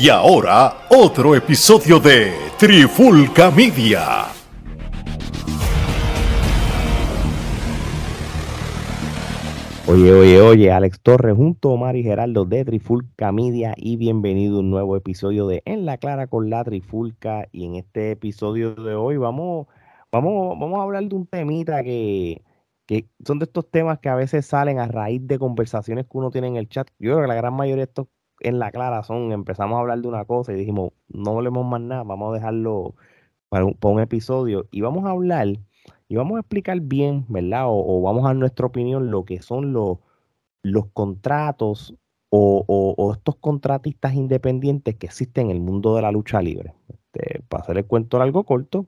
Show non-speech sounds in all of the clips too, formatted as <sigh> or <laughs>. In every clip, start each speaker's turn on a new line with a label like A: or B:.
A: Y ahora, otro episodio de Trifulca Media.
B: Oye, oye, oye, Alex Torres junto a Omar y Geraldo de Trifulca Media y bienvenido a un nuevo episodio de En la Clara con la Trifulca. Y en este episodio de hoy vamos, vamos, vamos a hablar de un temita que, que son de estos temas que a veces salen a raíz de conversaciones que uno tiene en el chat. Yo creo que la gran mayoría de estos en la clara son, empezamos a hablar de una cosa y dijimos, no hablemos más nada, vamos a dejarlo para un, episodio y vamos a hablar y vamos a explicar bien, ¿verdad? O, vamos a dar nuestra opinión lo que son los, contratos o, estos contratistas independientes que existen en el mundo de la lucha libre. Este, para hacer el cuento algo corto,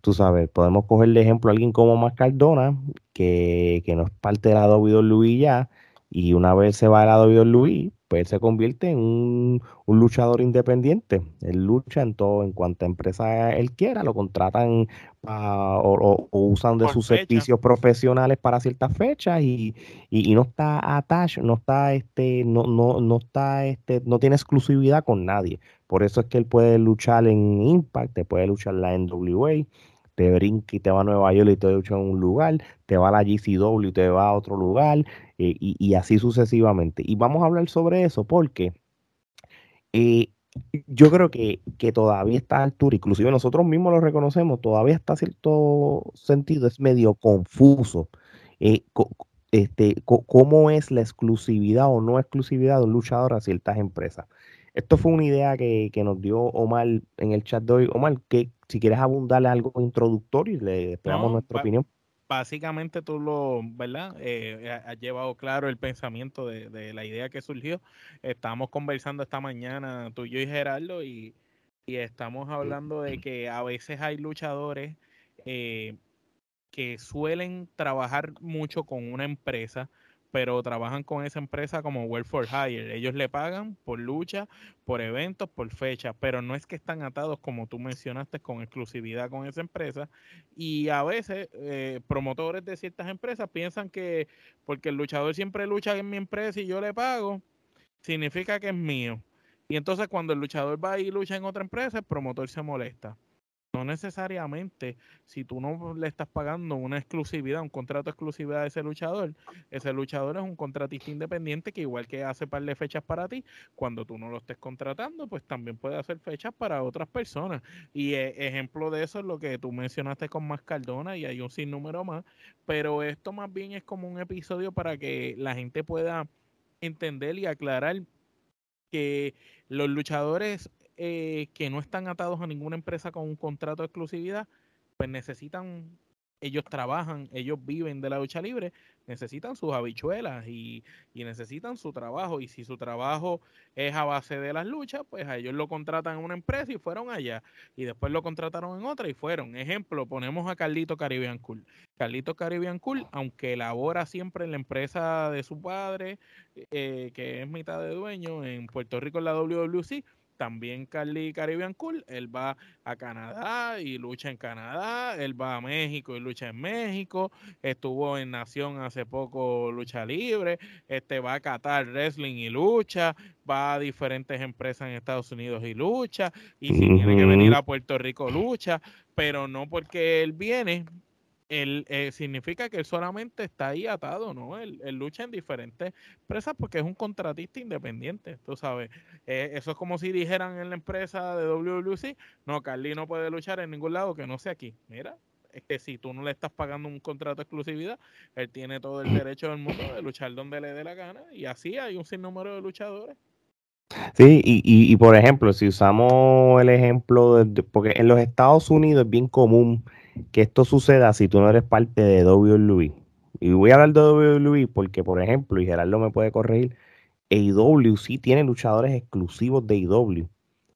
B: tú sabes, podemos coger de ejemplo a alguien como Mascardona, que, que no es parte de la WWE ya, y una vez se va a la WWE, pues él se convierte en un, luchador independiente. Él lucha en todo, en cuanta empresa él quiera, lo contratan o, usan de sus servicios profesionales para ciertas fechas y, no está attached, no está este, no, no, no está este, no tiene exclusividad con nadie. Por eso es que él puede luchar en Impact, te puede luchar en la NWA, te brinca y te va a Nueva York y te lucha en un lugar, te va a la GCW y te va a otro lugar, eh, y, así sucesivamente. Y vamos a hablar sobre eso porque eh, yo creo que, que todavía está a altura, inclusive nosotros mismos lo reconocemos, todavía está cierto sentido, es medio confuso. Eh, este, cómo es la exclusividad o no exclusividad de un luchador a ciertas empresas. Esto fue una idea que, nos dio Omar en el chat de hoy. Omar, que si quieres abundarle algo introductorio y le esperamos nuestra opinión
C: básicamente tú lo, ¿verdad? Eh, has llevado claro el pensamiento de, la idea que surgió. Estamos conversando esta mañana, tú, yo y Gerardo, y, y estamos hablando de que a veces hay luchadores eh, que suelen trabajar mucho con una empresa pero trabajan con esa empresa como Work for Hire. Ellos le pagan por lucha, por eventos, por fechas, pero no es que están atados, como tú mencionaste, con exclusividad con esa empresa. Y a veces eh, promotores de ciertas empresas piensan que porque el luchador siempre lucha en mi empresa y yo le pago, significa que es mío. Y entonces cuando el luchador va y lucha en otra empresa, el promotor se molesta. No necesariamente, si tú no le estás pagando una exclusividad, un contrato de exclusividad a ese luchador, ese luchador es un contratista independiente que igual que hace par de fechas para ti, cuando tú no lo estés contratando, pues también puede hacer fechas para otras personas. Y eh, ejemplo de eso es lo que tú mencionaste con Mascardona y hay un sinnúmero más, pero esto más bien es como un episodio para que la gente pueda entender y aclarar que los luchadores eh, que no están atados a ninguna empresa con un contrato de exclusividad, pues necesitan, ellos trabajan, ellos viven de la lucha libre, necesitan sus habichuelas y, y, necesitan su trabajo. Y si su trabajo es a base de las luchas, pues a ellos lo contratan en una empresa y fueron allá. Y después lo contrataron en otra y fueron. Ejemplo, ponemos a Carlito Caribbean Cool. Carlito Caribbean Cool, aunque labora siempre en la empresa de su padre, eh, que es mitad de dueño en Puerto Rico en la WWC, también Carly Caribbean Cool, él va a Canadá y lucha en Canadá, él va a México y lucha en México, estuvo en Nación hace poco lucha libre, este va a Qatar Wrestling y lucha, va a diferentes empresas en Estados Unidos y lucha, y si tiene que venir a Puerto Rico lucha, pero no porque él viene, él, eh, significa que él solamente está ahí atado, ¿no? Él, lucha en diferentes empresas porque es un contratista independiente, tú sabes. Eh, eso es como si dijeran en la empresa de WWC, no, Carly no puede luchar en ningún lado que no sea aquí. Mira, es que si tú no le estás pagando un contrato de exclusividad, él tiene todo el <laughs> derecho del mundo de luchar donde le dé la gana y así hay un sinnúmero de luchadores.
B: Sí, y, y, y por ejemplo, si usamos el ejemplo, de, porque en los Estados Unidos es bien común que esto suceda si tú no eres parte de WWE. Y voy a hablar de WWE porque, por ejemplo, y Gerardo me puede corregir, AEW sí tiene luchadores exclusivos de AEW,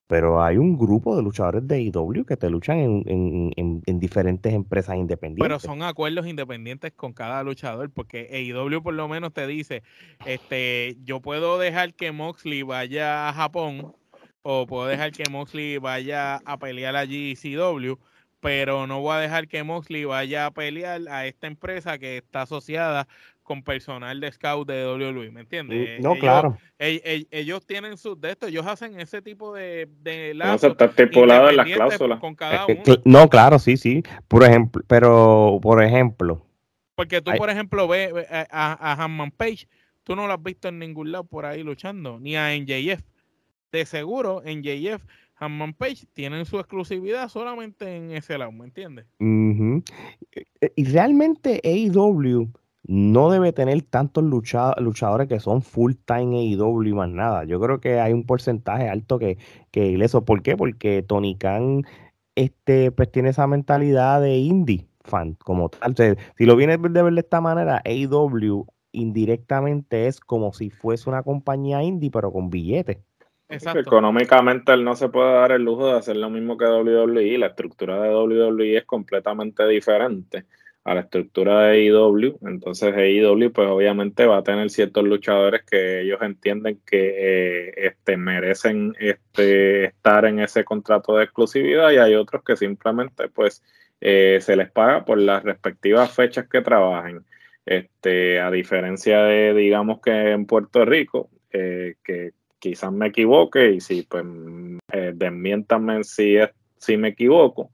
B: pero hay un grupo de luchadores de AEW que te luchan en, diferentes empresas independientes.
C: Pero son acuerdos independientes con cada luchador, porque AEW por lo menos te dice, este, yo puedo dejar que Moxley vaya a Japón o puedo dejar que Moxley vaya a pelear a GCW, pero no voy a dejar que Moxley vaya a pelear a esta empresa que está asociada con personal de scout de WWE, ¿me entiendes?
B: Mm, no, claro.
C: Ellos, tienen sus de esto, ellos hacen ese tipo de, de
D: no, está estipulado en las cláusulas.
C: Con cada
B: uno. No, claro, sí, sí. Por ejemplo, pero, por ejemplo.
C: Porque tú, por ejemplo, ves a, a Hanman Page, tú no lo has visto en ningún lado por ahí luchando, ni a NJF. De seguro, en Hammond Page tienen su exclusividad solamente en ese lado, ¿me entiendes?
B: E, y realmente AEW no debe tener tantos luchadores que son full time AEW más nada. Yo creo que hay un porcentaje alto que, que eso. ¿Por qué? Porque Tony Khan este, pues tiene esa mentalidad de indie fan como tal. si lo vienes de ver de esta manera, AEW indirectamente es como si fuese una compañía indie, pero con billetes.
D: Económicamente él no se puede dar el lujo de hacer lo mismo que WWE. La estructura de WWE es completamente diferente a la estructura de AEW. Entonces AEW pues obviamente va a tener ciertos luchadores que ellos entienden que eh, este, merecen este, estar en ese contrato de exclusividad y hay otros que simplemente pues eh, se les paga por las respectivas fechas que trabajen. Este, a diferencia de digamos que en Puerto Rico, eh, que quizás me equivoque y si pues eh, desmiéntame si, es, si me equivoco,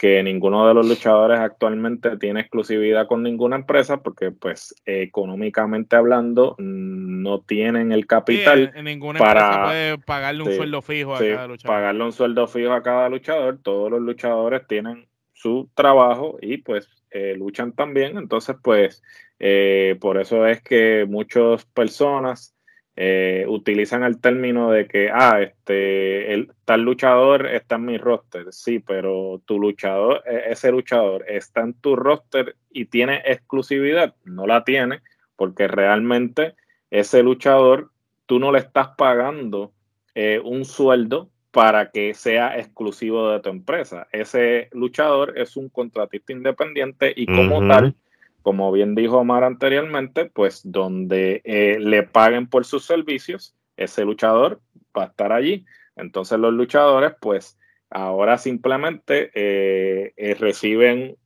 D: que ninguno de los luchadores actualmente tiene exclusividad con ninguna empresa porque pues económicamente hablando no tienen el capital
C: en ninguna para puede pagarle un sueldo fijo a cada luchador.
D: Pagarle un sueldo fijo a cada luchador, todos los luchadores tienen su trabajo y pues eh, luchan también, entonces pues eh, por eso es que muchas personas eh, utilizan el término de que, ah, este, el tal luchador está en mi roster. Sí, pero tu luchador, e, ese luchador está en tu roster y tiene exclusividad. No la tiene, porque realmente ese luchador, tú no le estás pagando eh, un sueldo para que sea exclusivo de tu empresa. Ese luchador es un contratista independiente y como tal como bien dijo Omar anteriormente, pues donde eh, le paguen por sus servicios, ese luchador va a estar allí. Entonces los luchadores, pues ahora simplemente eh, eh, reciben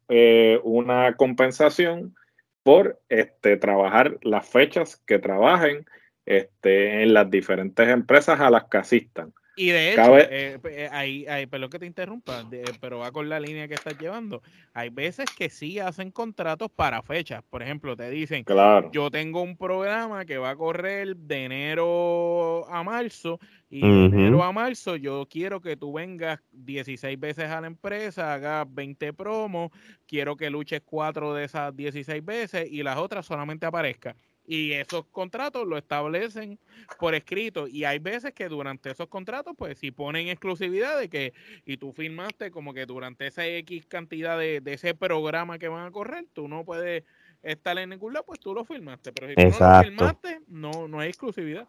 D: una compensación por este, trabajar las fechas que trabajen este, en las diferentes empresas a las que asistan.
C: Y de hecho, eh, eh, ahí, perdón que te interrumpa, pero va con la línea que estás llevando. Hay veces que sí hacen contratos para fechas. Por ejemplo, te dicen,
D: claro.
C: yo tengo un programa que va a correr de enero a marzo y de enero a marzo yo quiero que tú vengas 16 veces a la empresa, hagas 20 promos, quiero que luches cuatro de esas 16 veces y las otras solamente aparezcan y esos contratos lo establecen por escrito. Y hay veces que durante esos contratos pues si ponen exclusividad de que y tú firmaste como que durante esa X cantidad de, ese programa que van a correr tú no puedes estar en ningún lado pues tú lo firmaste. Pero si tú no lo firmaste no, no hay exclusividad.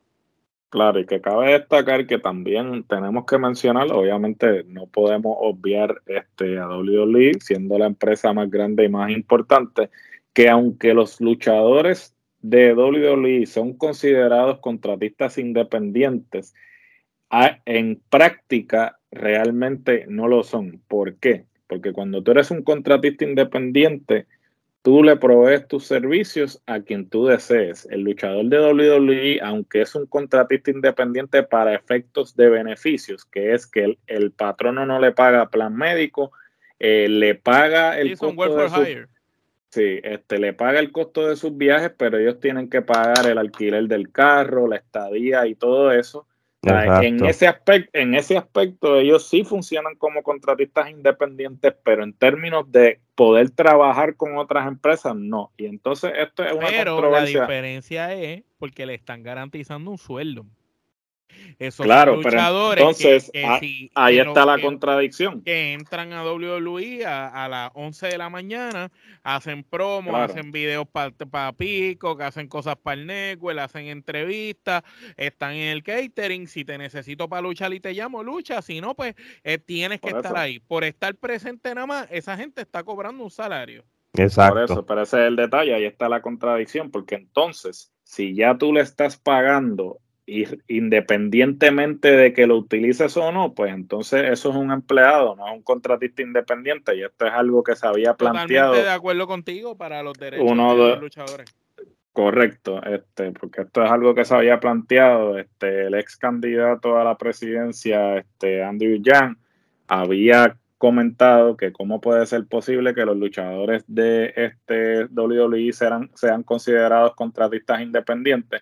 D: Claro, y que cabe destacar que también tenemos que mencionar, obviamente no podemos obviar este, a WWE, siendo la empresa más grande y más importante, que aunque los luchadores de WWE son considerados contratistas independientes, en práctica realmente no lo son. ¿Por qué? Porque cuando tú eres un contratista independiente, tú le provees tus servicios a quien tú desees. El luchador de WWE, aunque es un contratista independiente para efectos de beneficios, que es que el, patrono no le paga plan médico, eh, le paga el costo de su, Sí, este, le paga el costo de sus viajes, pero ellos tienen que pagar el alquiler del carro, la estadía y todo eso. en, ese aspecto, en ese aspecto, ellos sí funcionan como contratistas independientes, pero en términos de poder trabajar con otras empresas, no. Y entonces esto es una
C: pero la diferencia es porque le están garantizando un sueldo
D: claro, pero entonces ahí está la contradicción.
C: Que entran a WWE a, las 11 de la mañana, hacen promos, hacen videos para Pico, que hacen cosas para el Network, hacen entrevistas, están en el catering. Si te necesito para luchar y te llamo, lucha. Si no, pues eh, tienes que estar ahí. Por estar presente nada más, esa gente está cobrando un salario.
D: Exacto. Por eso, pero ese es el detalle, ahí está la contradicción, porque entonces, si ya tú le estás pagando y independientemente de que lo utilices o no, pues entonces eso es un empleado, no es un contratista independiente y esto es algo que se había planteado.
C: Totalmente de acuerdo contigo para los derechos de los luchadores.
D: Correcto, este, porque esto es algo que se había planteado, este, el ex candidato a la presidencia, este, Andrew Yang, había comentado que cómo puede ser posible que los luchadores de este WWE sean, sean considerados contratistas independientes.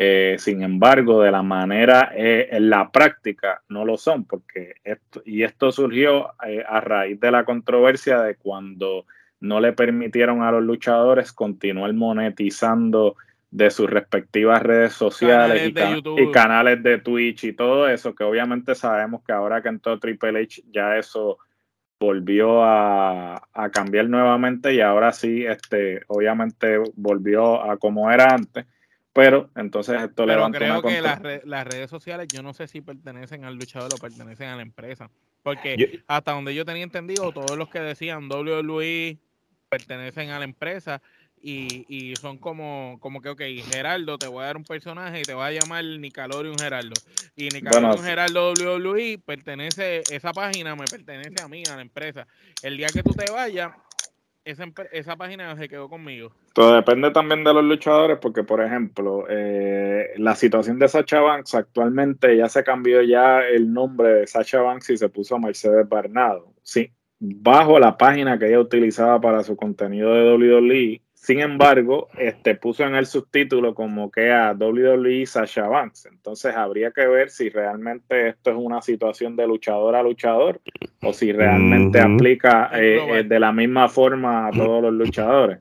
D: Eh, sin embargo, de la manera eh, en la práctica no lo son, porque esto, y esto surgió eh, a raíz de la controversia de cuando no le permitieron a los luchadores continuar monetizando de sus respectivas redes sociales y, canales de Twitch y todo eso, que obviamente sabemos que ahora que entró Triple H ya eso volvió a, cambiar nuevamente y ahora sí, este, obviamente volvió a como era antes, pero entonces esto
C: le Pero creo que las, las, redes sociales yo no sé si pertenecen al luchador o pertenecen a la empresa, porque hasta donde yo tenía entendido, todos los que decían WWE pertenecen a la empresa y, y son como, como que, ok, Geraldo, te voy a dar un personaje y te voy a llamar Nicalorium Geraldo. Y Nicalorium Geraldo WWE pertenece, esa página me pertenece a mí, a la empresa. El día que tú te vayas, esa, esa página se quedó conmigo.
D: Todo depende también de los luchadores, porque por ejemplo, eh, la situación de Sacha Banks actualmente ya se cambió ya el nombre de Sacha Banks y se puso Mercedes Barnado. Sí, bajo la página que ella utilizaba para su contenido de WWE. Sin embargo, este puso en el subtítulo como que a WWE Sasha Banks. Entonces habría que ver si realmente esto es una situación de luchador a luchador o si realmente aplica eh, eh, de la misma forma a todos los luchadores.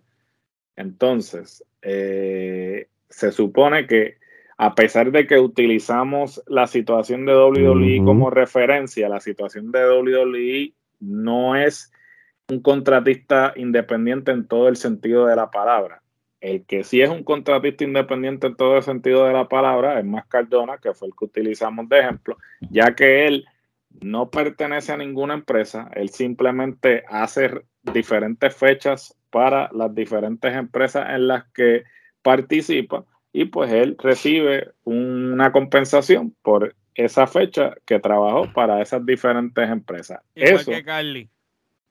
D: Entonces, eh, se supone que a pesar de que utilizamos la situación de WWE como referencia, la situación de WWE no es un contratista independiente en todo el sentido de la palabra. El que sí es un contratista independiente en todo el sentido de la palabra es más Cardona, que fue el que utilizamos de ejemplo, ya que él no pertenece a ninguna empresa, él simplemente hace diferentes fechas para las diferentes empresas en las que participa y pues él recibe una compensación por esa fecha que trabajó para esas diferentes empresas.
C: Igual que Carly.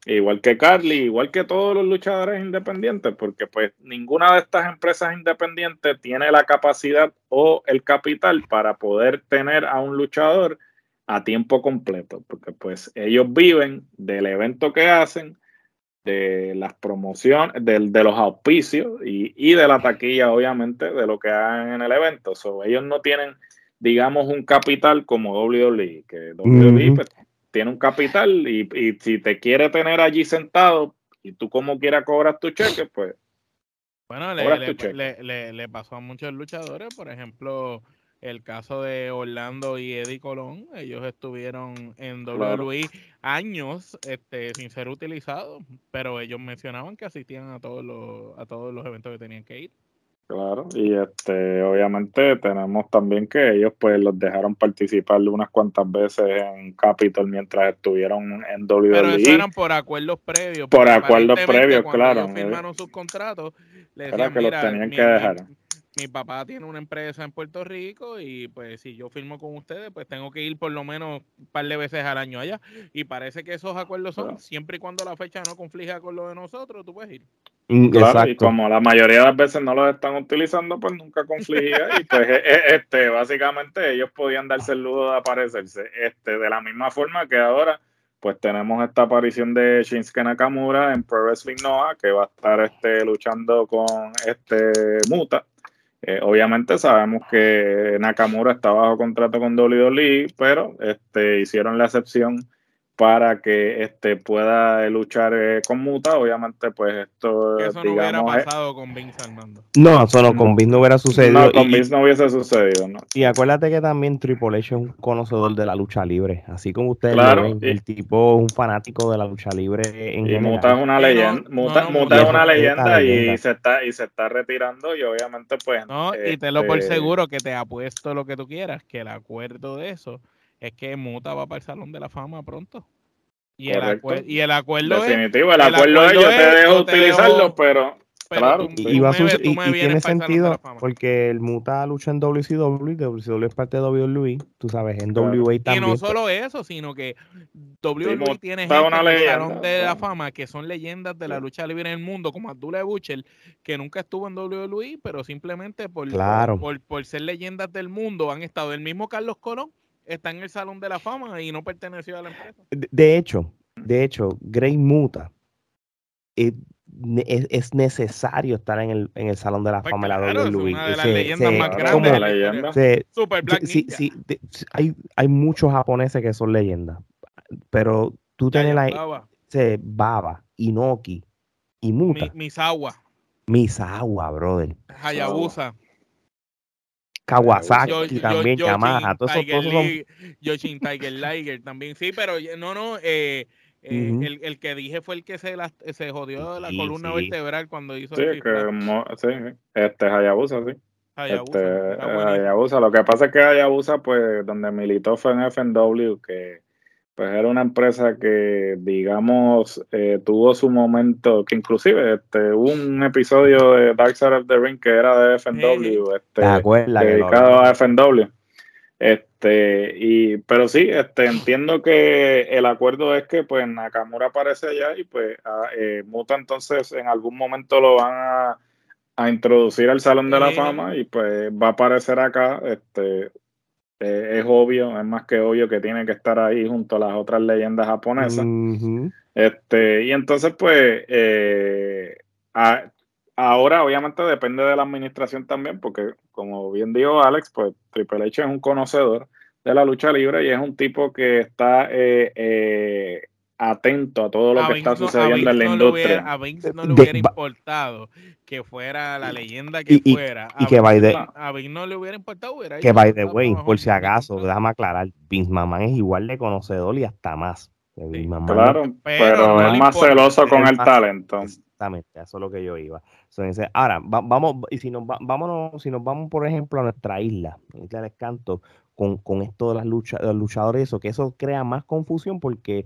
D: Igual que Carly, igual que todos los luchadores independientes, porque pues ninguna de estas empresas independientes tiene la capacidad o el capital para poder tener a un luchador a tiempo completo, porque pues ellos viven del evento que hacen, de las promociones, de, de los auspicios y, y, de la taquilla, obviamente, de lo que hagan en el evento. So, ellos no tienen digamos, un capital como WWE, que WWE pues, tiene un capital y, si te quiere tener allí sentado y tú como quieras cobrar tu cheque, pues...
C: Bueno, le, le, pasó a muchos luchadores, por ejemplo, el caso de Orlando y Eddie Colón, ellos estuvieron en WWE años este, sin ser utilizados, pero ellos mencionaban que asistían a todos los, a todos los eventos que tenían que ir.
D: Claro, y este, obviamente tenemos también que ellos pues los dejaron participar unas cuantas veces en Capitol mientras estuvieron en WWE. Pero
C: eso eran por acuerdos previos.
D: Por acuerdos previos, claro.
C: Ellos firmaron sus contratos,
D: les decían, que los tenían que dejar
C: mi papá tiene una empresa en Puerto Rico y pues si yo firmo con ustedes, pues tengo que ir por lo menos un par de veces al año allá. Y parece que esos acuerdos son siempre y cuando la fecha no conflija con lo de nosotros, tú puedes ir.
D: Mm, claro, y como la mayoría de las veces no los están utilizando, pues nunca confligía. y pues e, e, este, básicamente ellos podían darse el lujo de aparecerse. Este, de la misma forma que ahora pues tenemos esta aparición de Shinsuke Nakamura en Pro Wrestling Noah, que va a estar este, luchando con este Muta eh, obviamente sabemos que Nakamura está bajo contrato con WWE, pero este, hicieron la excepción para que este pueda luchar eh, con Muta. Obviamente, pues esto.
C: eso no hubiera pasado con Vince Armando.
B: No, eso no, con Vince no hubiera sucedido.
D: No, con Vince no hubiese sucedido, ¿no?
B: Y acuérdate que también Triple H es un conocedor de la lucha libre. Así como ustedes ven, el tipo es un fanático de la lucha libre en
D: y Muta es una leyenda. Muta, es una leyenda y se, está, y se está retirando. Y obviamente, pues.
C: No, y te lo por este seguro que te apuesto lo que tú quieras, que el acuerdo de eso es que Muta va para el Salón de la Fama pronto. Y el, y el acuerdo
D: Definitivo, el, acuerdo, es, yo te dejo utilizarlo, pero Claro,
C: tú-
D: sí.
C: tú
B: Y,
C: me
B: y-
C: me
B: y
C: vienes
B: tiene
C: para el Salón de
B: sentido
C: la Fama.
B: porque el Muta lucha en WCW, y WCW es parte de WWE, tú sabes, en
D: Claro.
C: Y
B: también.
C: no
B: pues,
C: solo eso, sino que WWE tiene
D: es
C: gente
D: una
C: en el Salón de la. Fama que son leyendas de la lucha libre en el mundo, como Abdullah Butcher, que nunca estuvo en WWE, pero simplemente por,
B: Claro.
C: por, por ser leyendas del mundo han estado. El mismo Carlos Colón está en el Salón de la Fama y no perteneció a la empresa.
B: De, hecho, de hecho, Grey Muta eh, es, es necesario estar en el, en el Salón de la
C: Pues
B: Fama de la
C: claro, es
B: WWE.
C: una de las leyendas más
D: Claro,
B: es
C: grandes. de la
D: leyenda.
B: se-
C: Super Black
B: sí,
C: Ninja.
B: sí, de- hay, hay muchos japoneses que son leyendas, pero tú tienes la
C: Yayazawa,
B: se, Baba, Inoki y Muta,
C: Mi- Misawa,
B: Misawa, brother,
C: Hayabusa,
B: Kawasaki
C: Yo- yo-
B: también,
C: Yoshin
B: Yamaha, todos esos,
C: Tiger
B: todos son
C: Yoshin Tiger Liger también. Sí, pero no, no. eh, eh, el, el que dije fue el que se, las- se jodió la
B: Sí,
C: columna
B: sí.
C: vertebral cuando hizo
D: Sí,
C: el
D: que mo- sí, sí. este Hayabusa, sí.
C: Hayabusa,
D: Este. Hayabusa. Lo que pasa es que Hayabusa, pues, donde militó fue en FNW, que pues era una empresa que, digamos, eh, tuvo su momento, que inclusive este, hubo un episodio de Dark Side of the Ring que era de FNW, este,
B: ¿Te acuerdas que lo
D: dedicado
B: hablamos?
D: a FNW. Este, y, pero sí, este, entiendo que el acuerdo es que pues Nakamura aparece allá y pues a, eh, Muta entonces en algún momento lo van a, a introducir al Salón de la. Fama y pues va a aparecer acá, este, eh, es obvio, es más que obvio que tiene que estar ahí junto a las otras leyendas japonesas. Este, y entonces, pues, eh, a- ahora obviamente depende de la administración también, porque como bien dijo Alex, pues Triple H es un conocedor de la lucha libre y es un tipo que está eh, eh, atento a todo lo
C: A
D: que está
C: no-
D: sucediendo en la
C: no hubiera- a Vince no le hubiera importado que fuera la leyenda que
B: Y- y-
C: fuera.
B: y
C: A
B: que by
C: Vince-
B: the-
C: a Vince no le hubiera importado. hubiera
B: Que by the way,
C: mejor
B: por si acaso, déjame aclarar, Vince Mamán es igual de conocedor y hasta más. Vince Mamán
D: Claro,
C: Pero
D: pero,
C: no
D: es más
C: importa.
D: celoso con el
B: más-
D: talento.
B: Exactamente, eso es lo que yo iba. Dice, ahora, va- vamos, y si nos, va- vámonos, si nos vamos, por ejemplo, a nuestra isla, Isla del Canto, con, con esto de las lucha, de los luchadores, eso, que eso crea más confusión porque,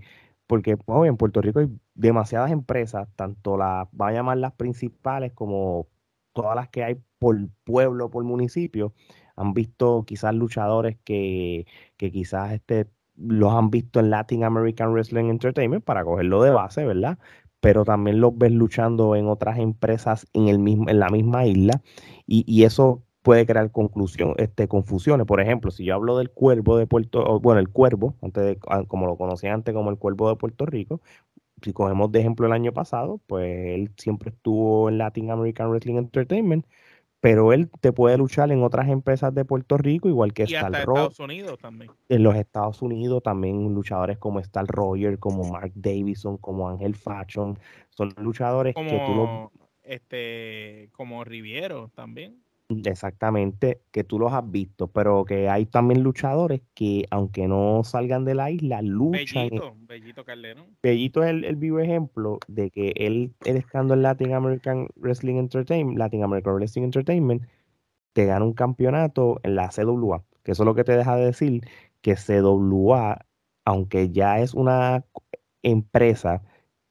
B: porque oye, en Puerto Rico hay demasiadas empresas, tanto las, va a llamar las principales como todas las que hay por pueblo, por municipio, han visto quizás luchadores que, que quizás este, los han visto en Latin American Wrestling Entertainment para cogerlo de base, ¿verdad? Pero también los ves luchando en otras empresas en, el mismo, en la misma isla y, y eso puede crear conclusión, este, confusiones. Por ejemplo, si yo hablo del cuervo de Puerto, bueno, el cuervo, antes de- ah, como lo conocía antes como el cuervo de Puerto Rico, si cogemos de ejemplo el año pasado, pues él siempre estuvo en Latin American Wrestling Entertainment, pero él te puede luchar en otras empresas de Puerto Rico, igual que
C: Y
B: Star
C: hasta
B: Rock,
C: Estados Unidos también.
B: en los Estados Unidos también luchadores como Star Roger, como Mark Davison, como Ángel Fashion, son luchadores que tú
C: Como, este, como Riviero también.
B: Exactamente, que tú los has visto, pero que hay también luchadores que, aunque no salgan de la isla, luchan.
C: Bellito, Bellito Calderón.
B: Bellito es el, el vivo ejemplo de que él, él estando en Latin American Wrestling Entertainment, Latin American Wrestling Entertainment, te gana un campeonato en la CWA, que eso es lo que te deja de decir que CWA, aunque ya es una empresa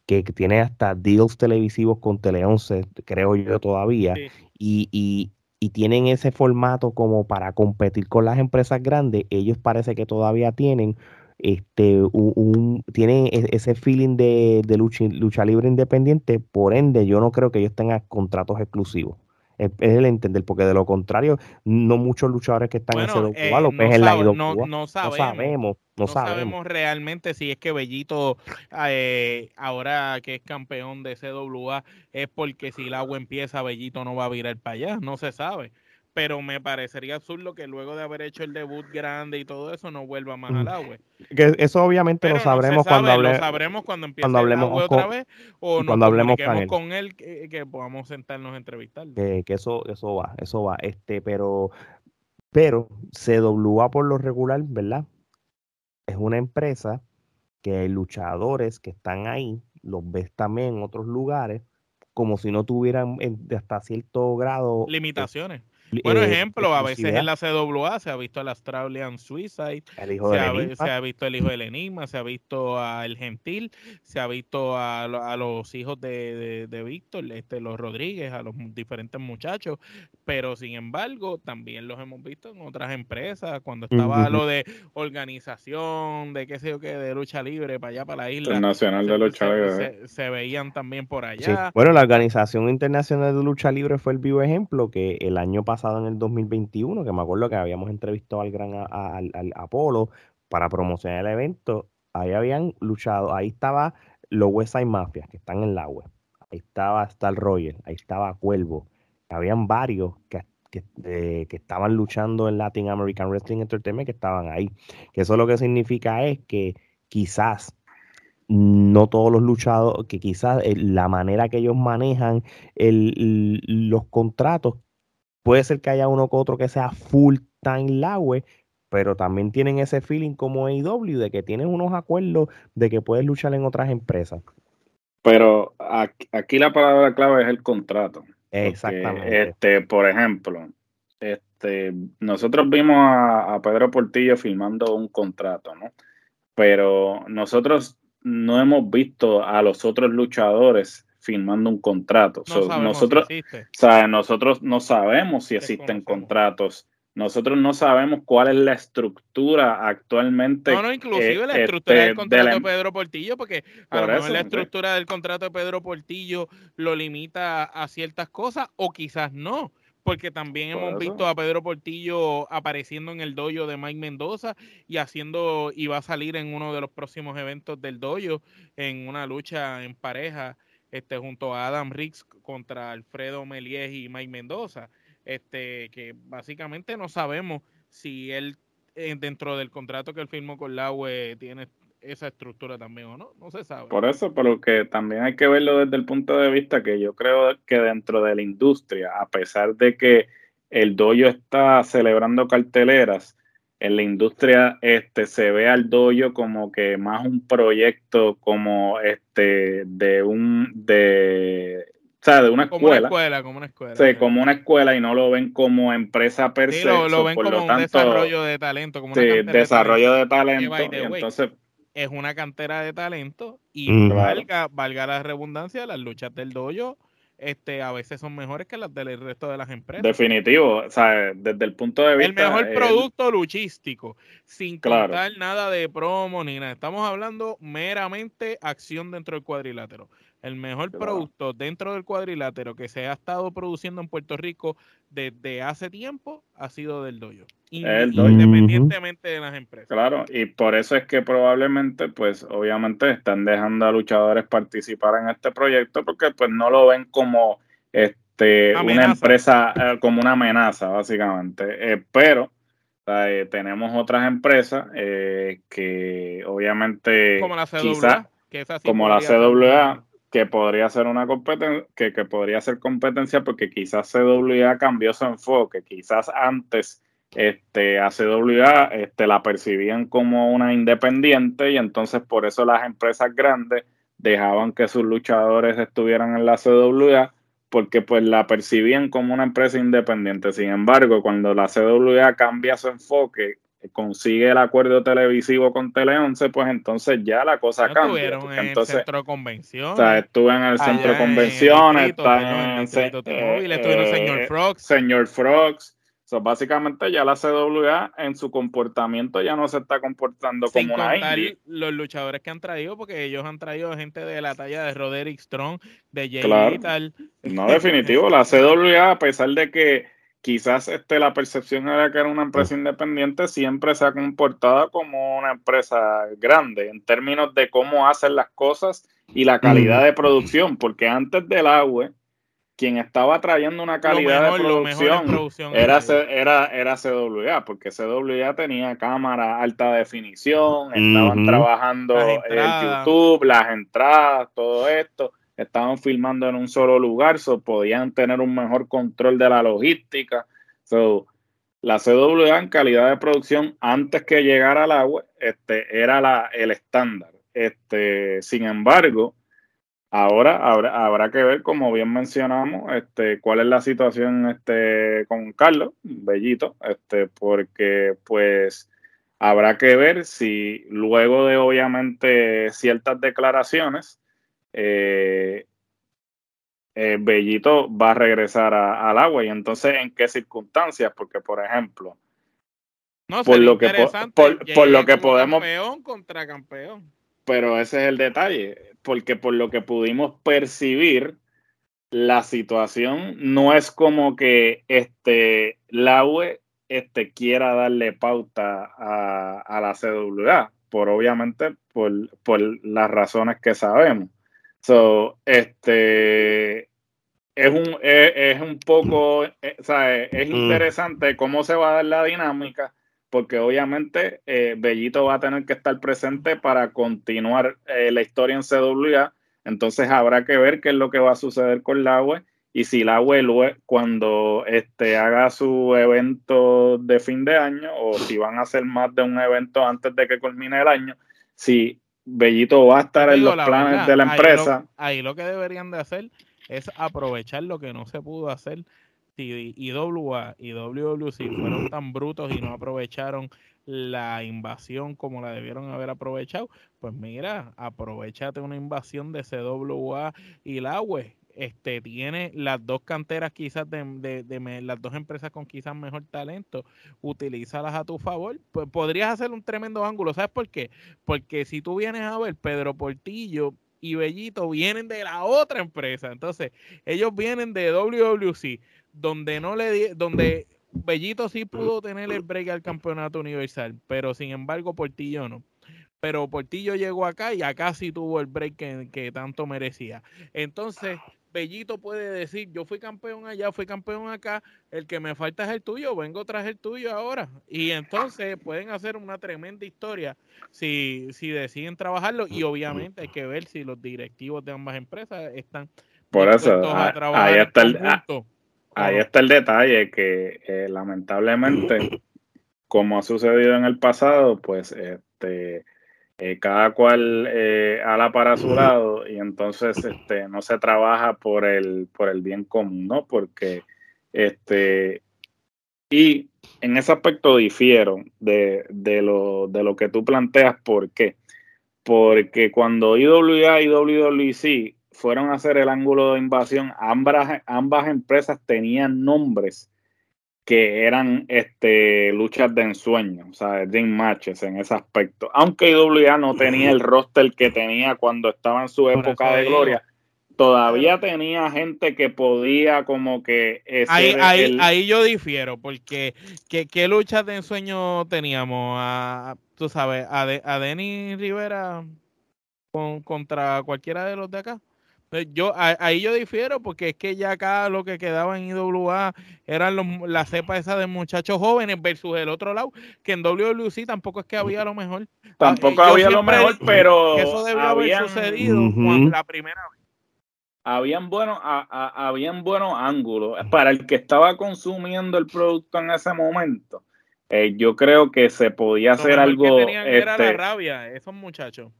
B: que tiene hasta deals televisivos con Tele 11, creo yo todavía,
C: Sí.
B: y, y- y tienen ese formato como para competir con las empresas grandes, ellos parece que todavía tienen este un, un- tienen e- ese feeling de, de lucha, lucha libre independiente, por ende yo no creo que ellos tengan contratos exclusivos. Es, es el entender, porque de lo contrario, no muchos luchadores que están
C: Bueno,
B: en
C: eh,
B: CWA lo
C: no
B: ves en la IWA.
C: no- no
B: No
C: sabemos.
B: no
C: No
B: sabemos.
C: sabemos realmente si es que Bellito, eh, ahora que es campeón de CWA, es porque si el agua empieza, Bellito no va a virar para allá. No se sabe. Pero me parecería absurdo que luego de haber hecho el debut grande y todo eso, no vuelva más al
B: Mm.
C: agua.
B: Que eso obviamente
C: Pero
B: lo
C: no
B: sabremos cuando
C: sabe,
B: hable,
C: Lo sabremos cuando empiece
B: cuando hablemos con-
C: otra vez o nos
B: cuando hablemos con él.
C: con él, que, que podamos sentarnos a entrevistarlo.
B: que, que eso, eso va, eso va. Este, pero, pero CWA por lo regular, ¿verdad? Es una empresa que luchadores que están ahí, los ves también en otros lugares, como si no tuvieran hasta cierto grado
C: Limitaciones. Bueno, eh, ejemplo, a veces en la CWA se ha visto el Australian Suicide,
B: el hijo
C: se,
B: del
C: ha,
B: Enigma.
C: se ha visto el hijo del Enigma, se ha visto a El Gentil, se ha visto a, a los hijos de, de, de Víctor, este, los Rodríguez, a los diferentes muchachos, pero sin embargo también los hemos visto en otras empresas, cuando estaba lo de organización, de qué sé yo qué, de lucha libre para allá, para la isla,
D: Internacional
C: se,
D: de lucha
C: se-
D: libre.
C: se- se veían también por
B: Sí.
C: allá.
B: Bueno, la Organización Internacional de Lucha Libre fue el vivo ejemplo que el año pasado, en el 2021, que me acuerdo que habíamos entrevistado al gran a- al, Apolo para promocionar el evento, ahí habían luchado, ahí estaba los West Side Mafia, que están en la web, ahí estaba Star Royal, ahí estaba Cuervo, habían varios que, eh, que estaban luchando en Latin American Wrestling Entertainment que estaban ahí. Que eso lo que significa es que quizás no todos los luchadores, que quizás eh, la manera que ellos manejan el- los contratos, puede ser que haya uno que otro que sea full time lawe, pero también tienen ese feeling como AEW de que tienen unos acuerdos de que puedes luchar en otras empresas.
D: Pero aquí, aquí la palabra clave es el contrato. Porque,
B: Exactamente.
D: Este, por ejemplo, este, nosotros vimos a, a Pedro Portillo firmando un contrato, ¿no? Pero nosotros no hemos visto a los otros luchadores firmando un contrato.
C: No
D: So,
C: sabemos
D: nosotros,
C: si existe.
D: o sea, nosotros no sabemos si existen contratos. Nosotros no sabemos cuál es la estructura actualmente.
C: No, no, inclusive
D: eh,
C: la estructura
D: este,
C: del contrato
D: de la-
C: de Pedro Portillo, porque a lo mejor la estructura del contrato de Pedro Portillo lo limita a ciertas cosas o quizás no, porque también hemos
D: eso.
C: visto a Pedro Portillo apareciendo en el dojo de Mike Mendoza y haciendo y va a salir en uno de los próximos eventos del dojo en una lucha en pareja este junto a Adam Riggs contra Alfredo Melies y Mike Mendoza, este que básicamente no sabemos si él eh, dentro del contrato que él firmó con la UE tiene esa estructura también o no, no se sabe.
D: Por eso, pero que también hay que verlo desde el punto de vista que yo creo que dentro de la industria, a pesar de que el dojo está celebrando carteleras, en la industria este se ve al dojo como que más un proyecto como este de un de o sea, de una
C: como una
D: escuela,
C: escuela, como una escuela.
D: sí, como una escuela y no lo ven como empresa per
C: Sí,
D: se,
C: lo, lo ven
D: por
C: como
D: lo
C: un desarrollo de talento, como una
D: sí,
C: de
D: desarrollo de
C: talento.
D: y entonces
C: Es una cantera de talento y
B: Mm.
C: valga, valga la redundancia, las luchas del dojo este, a veces son mejores que las del resto de las empresas.
D: Definitivo, o sea, desde el punto de
C: el
D: vista.
C: mejor
D: el-
C: producto luchístico, sin
D: Claro.
C: contar nada de promo ni nada. Estamos hablando meramente acción dentro del cuadrilátero. El mejor
D: Claro.
C: producto dentro del cuadrilátero que se ha estado produciendo en Puerto Rico desde hace tiempo ha sido del dojo. Independientemente de las empresas.
D: Claro, y por eso es que probablemente, pues, obviamente están dejando a luchadores participar en este proyecto porque, pues, no lo ven como, este, una empresa, eh, como una amenaza, básicamente. Eh, pero eh, tenemos otras empresas eh, que, obviamente,
C: Como la CWA.
D: quizá-
C: que esa sí
D: como la CWA, que podría ser una competencia, que, que podría ser competencia porque quizás CWA cambió su enfoque, quizás antes este, a CWA este, la percibían como una independiente y entonces por eso las empresas grandes dejaban que sus luchadores estuvieran en la CWA porque pues la percibían como una empresa independiente. Sin embargo, cuando la CWA cambia su enfoque, consigue el acuerdo televisivo con Tele 11, pues entonces ya la cosa
C: No
D: cambia.
C: estuvieron en
D: entonces,
C: el centro de convenciones.
D: o sea, estuve en el centro de
C: en
D: convenciones,
C: en
D: en,
C: Distrito
D: eh,
C: estuvieron
D: eh,
C: señor Frogs.
D: señor Frogs. So, básicamente ya la CWA en su comportamiento ya no se está comportando
C: Sin
D: como una indie.
C: los luchadores que han traído, porque ellos han traído gente de la talla de Roderick Strong, de Jay
D: Claro.
C: Lethal.
D: No, definitivo, la CWA, a pesar de que quizás este, la percepción era que era una empresa independiente, siempre se ha comportado como una empresa grande en términos de cómo hacen las cosas y la calidad de producción, porque antes del agua, quien estaba trayendo una calidad
C: mejor,
D: de producción era, era, era CWA, porque CWA tenía cámara alta definición, estaban trabajando en. YouTube, las entradas, todo esto, estaban filmando en un solo lugar, so podían tener un mejor control de la logística. So, la CWA en calidad de producción antes que llegara al agua, este, era la, el estándar. Este, sin embargo, Ahora habrá, habrá que ver, como bien mencionamos, este, cuál es la situación este, con Carlos Bellito, este, porque pues habrá que ver si luego de obviamente ciertas declaraciones, eh, eh, Bellito va a regresar al agua y entonces en qué circunstancias, porque por ejemplo,
C: No,
D: Por lo que po- por- por lo que podemos-
C: Campeón contra campeón.
D: pero ese es el detalle, porque por lo que pudimos percibir, la situación no es como que este, la UE este, quiera darle pauta a, a la CWA, por obviamente por, por las razones que sabemos. So, este, es un, es, es un poco, eh, es
B: Mm.
D: interesante cómo se va a dar la dinámica, porque obviamente eh, Bellito va a tener que estar presente para continuar eh, la historia en CWA, entonces habrá que ver qué es lo que va a suceder con la UE y si la lue- cuando este, haga su evento de fin de año o si van a hacer más de un evento antes de que culmine el año, si Bellito va a estar en los
C: la
D: planes
C: verdad,
D: de la
C: ahí
D: empresa.
C: Lo, ahí lo que deberían de hacer es aprovechar lo que no se pudo hacer. Si IWA y WWC fueron tan brutos y no aprovecharon la invasión como la debieron haber aprovechado, pues mira, aprovechate una invasión de CWA y la UE. Este tiene las dos canteras quizás de, de- de las dos empresas con quizás mejor talento, utilízalas a tu favor. Pues podrías hacer un tremendo ángulo, ¿sabes por qué? Porque si tú vienes a ver, Pedro Portillo y Bellito vienen de la otra empresa. Entonces, ellos vienen de WWC, donde no le di- donde Bellito sí pudo tener el break al campeonato universal, pero sin embargo Portillo no. Pero Portillo llegó acá y acá sí tuvo el break que tanto merecía. Entonces, Bellito puede decir, yo fui campeón allá, fui campeón acá, el que me falta es el tuyo, vengo tras el tuyo ahora. Y entonces pueden hacer una tremenda historia si, si deciden trabajarlo y obviamente hay que ver si los directivos de ambas empresas están
D: Por eso,
C: a
D: a-
C: trabajar
D: ahí está el, a- ahí está el detalle que eh, lamentablemente, como ha sucedido en el pasado, pues este eh, cada cual eh, ala para su lado y entonces este no se trabaja por el por el bien común, ¿no? Porque este y en ese aspecto difiero de, de lo, de lo que tú planteas, ¿por qué? Porque cuando IWA y WWC fueron a hacer el ángulo de invasión, ambas, ambas empresas tenían nombres que eran este, luchas de ensueño, o sea, dream matches en ese aspecto. Aunque IWA no tenía el roster que tenía cuando estaba en su época de gloria, todavía tenía gente que podía como que... eh,
C: Ahí, ahí,
D: el-
C: ahí yo difiero, porque ¿qué, qué luchas de ensueño teníamos? A, tú sabes, a, de, a Denny Rivera con, contra cualquiera de los de acá. Eh, Yo, ahí yo difiero porque es que ya acá lo que quedaba en IWA eran los, la cepa esa de muchachos jóvenes versus el otro lado, que en WWC tampoco es que había lo mejor.
D: Tampoco
C: Ah, yo
D: había lo mejor, pero
C: Que eso debió
D: habían,
C: haber sucedido cuando la primera vez.
D: habían buenos, a- a- habían buenos ángulos. Para el que estaba consumiendo el producto en ese momento, eh, yo creo que se podía
C: Lo
D: hacer
C: mejor
D: algo,
C: que tenían era la
D: este,
C: rabia, esos muchachos.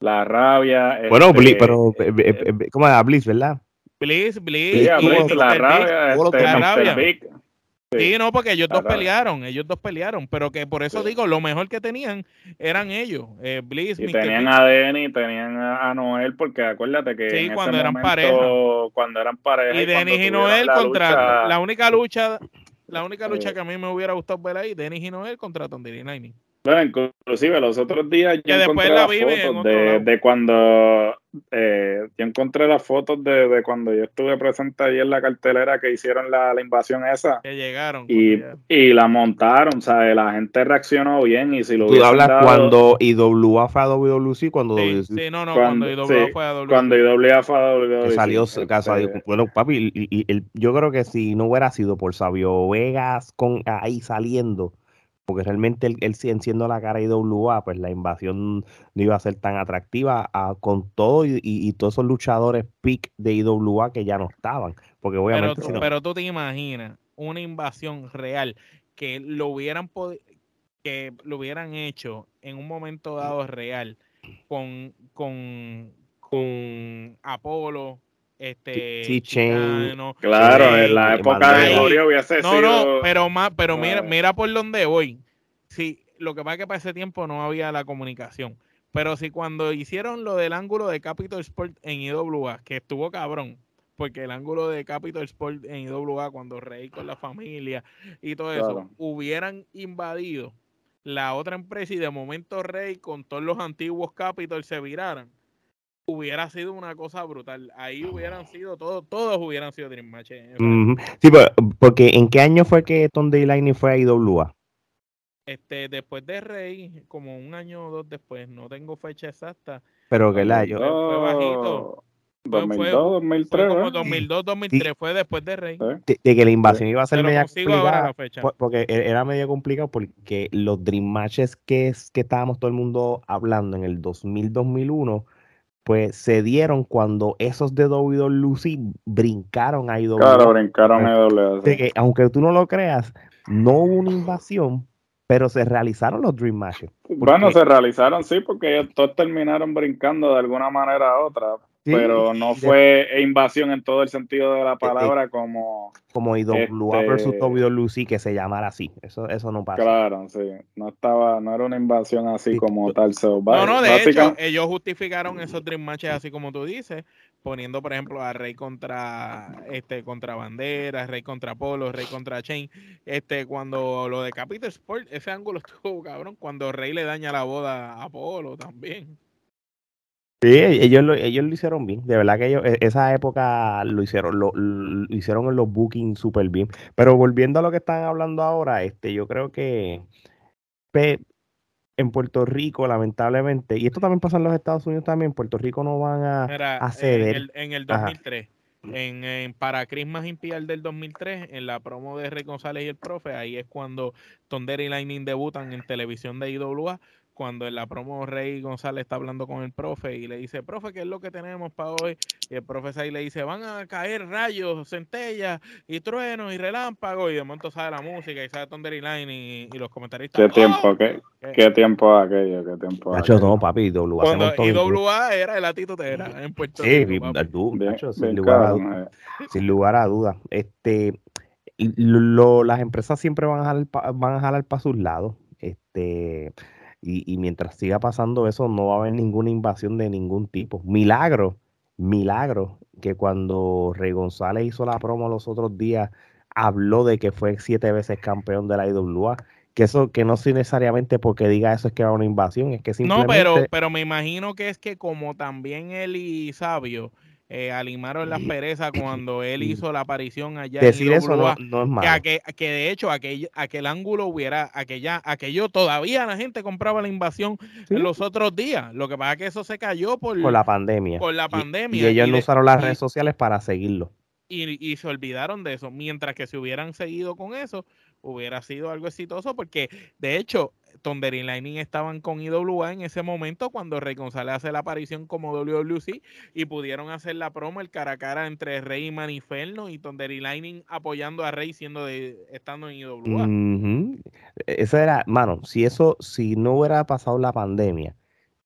D: La rabia.
B: Bueno,
D: este,
B: pero, eh, eh, eh, ¿cómo era? Bliss, ¿verdad?
C: Bliss, Bliss,
D: sí,
C: y
D: Blitz, la rabia, este,
C: La rabia.
D: Big. Sí.
C: Sí, no, porque ellos
D: La
C: dos
D: rabia.
C: pelearon, ellos dos pelearon, pero que por eso
D: Sí.
C: digo, lo mejor que tenían eran ellos, eh, Bliss,
D: Y
C: Mr.
D: tenían a Denny, tenían a, Noel, porque acuérdate que
C: Sí,
D: en
C: cuando
D: ese
C: eran
D: momento,
C: pareja.
D: cuando eran pareja
C: y y
D: tuvieron
C: Noel
D: la
C: contra
D: lucha-
C: la única lucha, la única lucha
D: Sí.
C: que a mí me hubiera gustado ver ahí, Denis y Noel contra Tandery Lightning.
D: Bueno, inclusive los otros días yo
C: después
D: encontré
C: la
D: las fotos de, cuando eh, yo encontré las fotos de, de cuando yo estuve presente ahí en la cartelera que hicieron la, la invasión esa
C: Que llegaron.
D: y, y la montaron, ¿sabes? La gente reaccionó bien y si lo
B: Tú hablas
D: dado-
B: cuando IWA fue a WWC, cuando
C: Sí,
B: WWC
C: sí, no, no,
D: cuando-
C: cuando IWA
D: sí,
C: fue a W.
D: cuando IWA fue a
B: que salió, que salió-
D: este,
B: bueno papi y, y el- yo creo que si no hubiera sido por Sabio Vegas con ahí saliendo porque realmente él, él sí enciendo la cara de IWA pues la invasión no iba a ser tan atractiva a- con todo y, todos esos luchadores pick de IWA que ya no estaban porque
C: Pero,
B: obviamente
C: tú-
B: si no-
C: pero tú te imaginas una invasión real que lo hubieran que lo hubieran hecho en un momento dado real con con, con Apolo, este
B: Sí,
C: Chicano,
D: Claro, en la
B: y
D: época de. Gloria hubiese
C: No,
D: sido.
C: no, pero más, pero mira, mira por dónde voy. Sí, lo que pasa es que para ese tiempo no había la comunicación. Pero si cuando hicieron lo del ángulo de Capital Sport en IWA, que estuvo cabrón, porque el ángulo de Capital Sport en IWA, cuando Rey con la familia y todo eso,
D: Claro.
C: hubieran invadido la otra empresa y de momento Rey con todos los antiguos Capital se viraran, hubiera sido una cosa brutal. Ahí hubieran sido todos, todos hubieran sido Dream Matches.
B: Ujú. Sí, pero, porque ¿en qué año fue que Thunder Lightning fue a IWA?
C: Este, después de Rey, como un año o dos después, no tengo fecha exacta.
B: Pero que la yo,
C: fue bajito. Fue-
D: 2002,
C: fue-
D: 2003,
C: Fue como
D: ¿verdad?
C: 2002, 2003, fue después de Rey.
D: Sí.
B: de, de que la invasión iba a ser
C: ahora
B: complicada.
C: la fecha.
B: por- Porque e- era medio complicado porque los Dream Matches que, es- que estábamos todo el mundo hablando en el 2000-2001, pues se dieron cuando esos de WWE brincaron a IWA.
D: Claro, brincaron
B: que, aunque tú no lo creas, no hubo una invasión, pero se realizaron los Dream Matches.
D: Bueno, se realizaron, sí, porque ellos todos terminaron brincando de alguna manera u otra,
B: Sí,
D: pero no
B: de-
D: fue invasión en todo el sentido de la palabra como,
B: como IWA
D: Este-
B: versus WWE que se llamara así. Eso, eso no pasa.
D: claro, sí, no estaba, no era una invasión así
B: Sí,
D: como
B: tú-
D: tal. so,
C: No, no, de
D: básica-
C: hecho, ellos justificaron esos Dream Matches así como tú dices, poniendo, por ejemplo, a Rey contra este contra Bandera, Rey contra Polo, Rey contra Chain. Este, cuando lo de Capital Sport, ese ángulo <laughs> estuvo cabrón, cuando Rey le daña la boda a Polo también.
B: Sí, ellos lo, ellos lo hicieron bien. De verdad que ellos, e- esa época lo hicieron, lo, lo hicieron en los bookings súper bien. Pero volviendo a lo que están hablando ahora, este, yo creo que en Puerto Rico, lamentablemente, y esto también pasa en los Estados Unidos también, en Puerto Rico no van a,
C: Mira,
B: a
C: en
B: ceder.
C: el, en el
B: Ajá.
C: 2003, en, en para Christmas Imperial del 2003, en la promo de Rey González y el profe, ahí es cuando Thunder y Lightning debutan en televisión de IWA, cuando en la promo Rey González está hablando con el profe y le dice, profe, ¿qué es lo que tenemos para hoy? Y el profe ahí le dice, van a caer rayos, centellas y truenos y relámpagos, y de momento sale la música y sale Thunder y Lightning y, y los comentaristas.
D: ¿Qué
C: "¡Oh!".
D: tiempo, qué,
C: Eh,
D: qué tiempo aquello, qué tiempo
B: Nacho,
D: aquello.
B: no, papi, se
C: Cuando. IWA era el atitudera en Puerto
B: Sí,
C: Rico. papi.
B: du-
D: Bien-
B: Nacho, sin
D: bien
B: lugar a
D: eh.
B: sin lugar a dudas. Este, y lo- las empresas siempre van a jalar pa- van a jalar para sus lados. Este, y, y mientras siga pasando eso, no va a haber ninguna invasión de ningún tipo. Milagro, milagro, que cuando Rey González hizo la promo los otros días, habló de que fue siete veces campeón de la IWA. Que eso, que no es necesariamente porque diga eso es que va a una invasión, es que
C: No,
B: simplemente
C: pero, pero me imagino que es que como también él y Sabio eh, alimaron las perezas cuando él hizo la aparición allá
B: decir
C: en
B: eso no, es
C: que,
B: malo.
C: que de hecho aquel, aquel ángulo hubiera, aquella, aquello todavía la gente compraba la invasión
B: Sí.
C: los otros días. Lo que pasa es que eso se cayó por,
B: Por la pandemia.
C: por la
B: Y-
C: pandemia.
B: Y, ellos no
C: de-
B: usaron las
C: y-
B: redes sociales para seguirlo.
C: y, y se olvidaron de eso. Mientras que si hubieran seguido con eso, hubiera sido algo exitoso porque de hecho Thunder y Lightning estaban con IWA en ese momento cuando Rey González hace la aparición como WWC y pudieron hacer la promo el cara a cara entre Rey y Maniferno y Thunder y Lightning apoyando a Rey siendo de estando en IWA.
B: Ujú. Eso era, mano, si eso, si no hubiera pasado la pandemia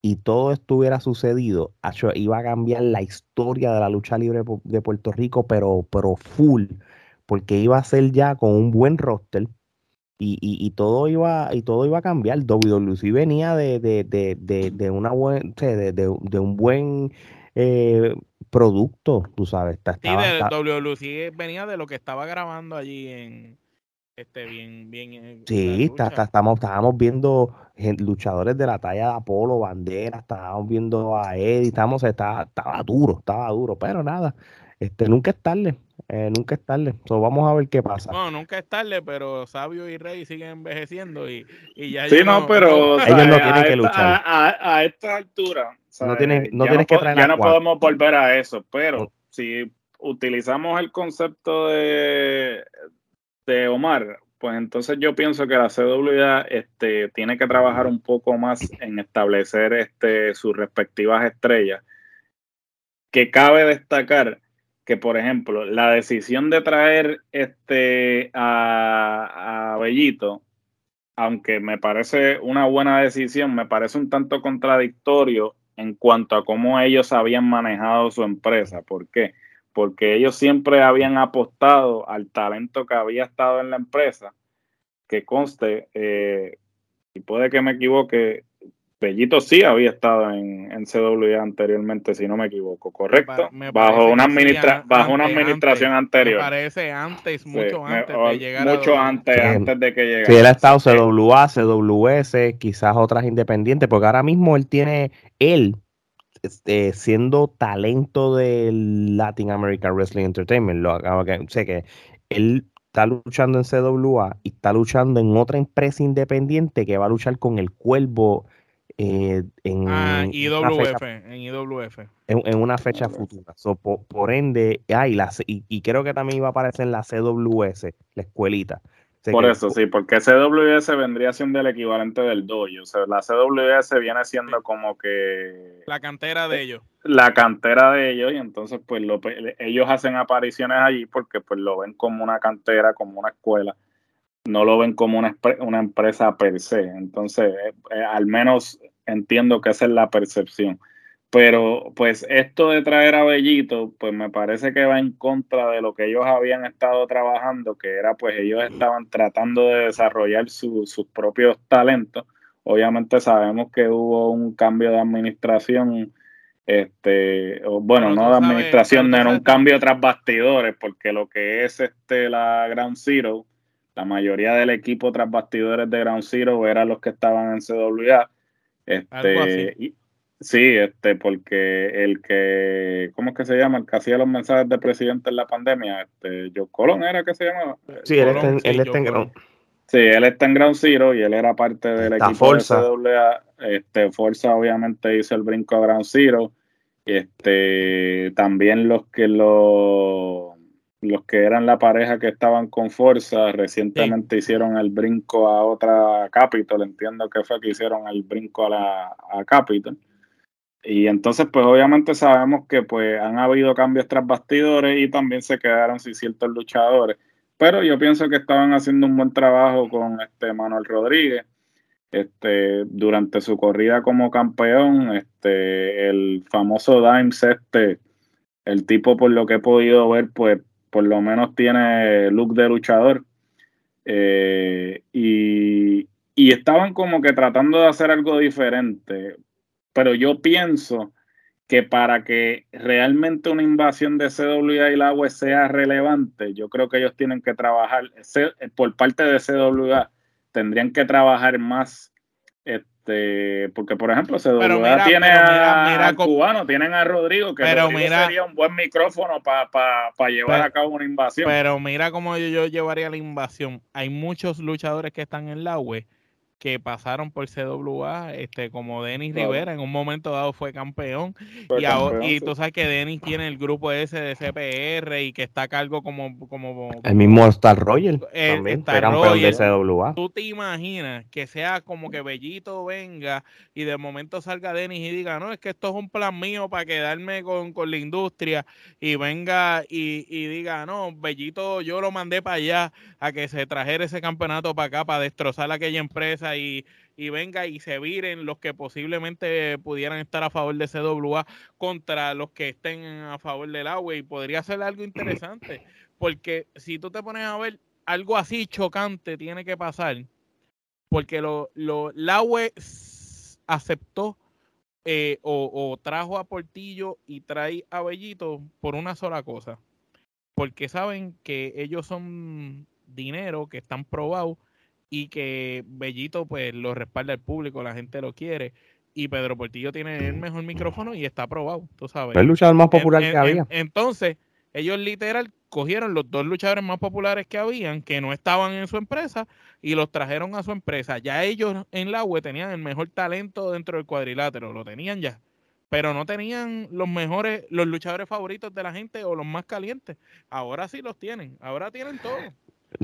B: y todo esto hubiera sucedido, iba a cambiar la historia de la lucha libre de Puerto Rico, pero, pero full, porque iba a ser ya con un buen roster y, y, y todo iba, y todo iba a cambiar. WWC venía de, de, de, de, de una buen, de, un buen eh, producto, tú sabes. está-
C: Sí,
B: estaba-
C: de
B: está-
C: WWC venía de lo que estaba grabando allí en este bien bien en
B: Sí, está- está- estamos, estábamos viendo luchadores de la talla de Apolo, Bandera, estábamos viendo a Eddie, estábamos, estaba, estaba duro, estaba duro, pero nada, este, nunca es tarde, eh, nunca es tarde. So, vamos a ver qué pasa.
C: Bueno, nunca es tarde, pero Sabio y Rey siguen envejeciendo y, y ya
D: Sí,
C: ellos
D: no, pero
B: Ellos no
D: a
B: tienen que
D: esta-
B: luchar.
D: A, a, a esta altura, o sea,
B: No tienes- no que traer
D: ya no podemos volver a eso, pero
B: No.
D: si utilizamos el concepto de, de Omar, pues entonces yo pienso que la CWA este, tiene que trabajar un poco más en establecer este, sus respectivas estrellas. Que cabe destacar que, por ejemplo, la decisión de traer este, a, a Bellito, aunque me parece una buena decisión, me parece un tanto contradictorio en cuanto a cómo ellos habían manejado su empresa. ¿Por qué? Porque ellos siempre habían apostado al talento que había estado en la empresa, que conste, eh, y puede que me equivoque, Bellito sí había estado en, en CWA anteriormente, si no me equivoco, ¿correcto? bajo una, administra bajo una administración anterior. Me
C: parece antes, mucho antes de llegar
D: Mucho antes, antes de que llegara.
B: Sí, él ha estado CWA, CWS, quizás otras independientes, porque ahora mismo él tiene, él, este, siendo talento del Latin American Wrestling Entertainment, lo acabo que sé que él está luchando en CWA y está luchando en otra empresa independiente que va a luchar con el Cuervo eh, en,
C: ah, IWF, en IWF.
B: En, una fecha futura. por, ende, ah, y, creo que también iba a aparecer en la CWS, la escuelita.
D: por eso, sí, porque CWS vendría siendo el equivalente del dojo. O sea, la CWS viene siendo como que...
C: La cantera de ellos.
D: La cantera de ellos, y entonces pues ellos hacen apariciones allí porque pues lo ven como una cantera, como una escuela no lo ven como una, una empresa per se. Entonces, eh, eh, al menos entiendo que esa es la percepción. Pero pues esto de traer a Bellito, pues me parece que va en contra de lo que ellos habían estado trabajando, que era pues ellos estaban tratando de desarrollar sus propios talentos. Obviamente sabemos que hubo un cambio de administración, este, bueno, no de administración, no, un cambio tras bastidores, porque lo que es este la Ground Zero, la mayoría del equipo tras bastidores de Ground Zero eran los que estaban en CWA este, sí, este, porque el que, ¿cómo es que se llama? El que hacía los mensajes de presidente en la pandemia, este, Joe Colon era que se llamaba.
B: Sí, él, está, en Ground.
D: Sí, él está en Ground Zero y él era parte del equipo de CWA. Este, Forza obviamente hizo el brinco a Ground Zero. Este, también los que lo los que eran la pareja que estaban con fuerza recientemente hicieron el brinco a otra Capitol, entiendo que fue que hicieron el brinco a la a Capitol. Y entonces, pues obviamente sabemos que pues han habido cambios tras bastidores y también se quedaron sin ciertos luchadores. Pero yo pienso que estaban haciendo un buen trabajo con este Manuel Rodríguez. Este, durante su corrida como campeón, este, el famoso Dimes, este, el tipo por lo que he podido ver, pues por lo menos tiene look de luchador. Eh, y, estaban como que tratando de hacer algo diferente. Pero yo pienso que para que realmente una invasión de CWA y la agua sea relevante, yo creo que ellos tienen que trabajar, por parte de CWA, tendrían que trabajar más este, porque por ejemplo, se tiene a, cubano, tienen a Rodrigo, que sería un buen micrófono para llevar a cabo una invasión.
C: Pero mira cómo yo, yo, llevaría la invasión. Hay muchos luchadores que están en la web que pasaron por CWA, este, como Denis Rivera, en un momento dado fue campeón. y, y tú sabes que Denis tiene el grupo ese de CPR y que está a cargo como. como,
B: el mismo Star Royal. también fue campeón de CWA.
C: Tú te imaginas que sea como que Bellito venga y de momento salga Denis y diga: No, es que esto es un plan mío para quedarme con, con la industria. Y venga y, y diga: No, Bellito, yo lo mandé para allá a que se trajera ese campeonato para acá para destrozar aquella empresa y, venga y se viren los que posiblemente pudieran estar a favor de CWA contra los que estén a favor del agua. Y podría ser algo interesante <clears throat> porque si tú te pones a ver algo así chocante tiene que pasar porque lo, lo aceptó eh, o, trajo a Portillo y trae a Bellito por una sola cosa porque saben que ellos son dinero que están probados y que Bellito pues lo respalda el público, la gente lo quiere y Pedro Portillo tiene el mejor micrófono y está aprobado, tú sabes.
B: el luchador más popular que había.
C: entonces, ellos literal cogieron los dos luchadores más populares que habían, que no estaban en su empresa, y los trajeron a su empresa. Ya ellos en la web tenían el mejor talento dentro del cuadrilátero, lo tenían ya. Pero no tenían los mejores, los luchadores favoritos de la gente o los más calientes. Ahora sí los tienen, ahora tienen todo.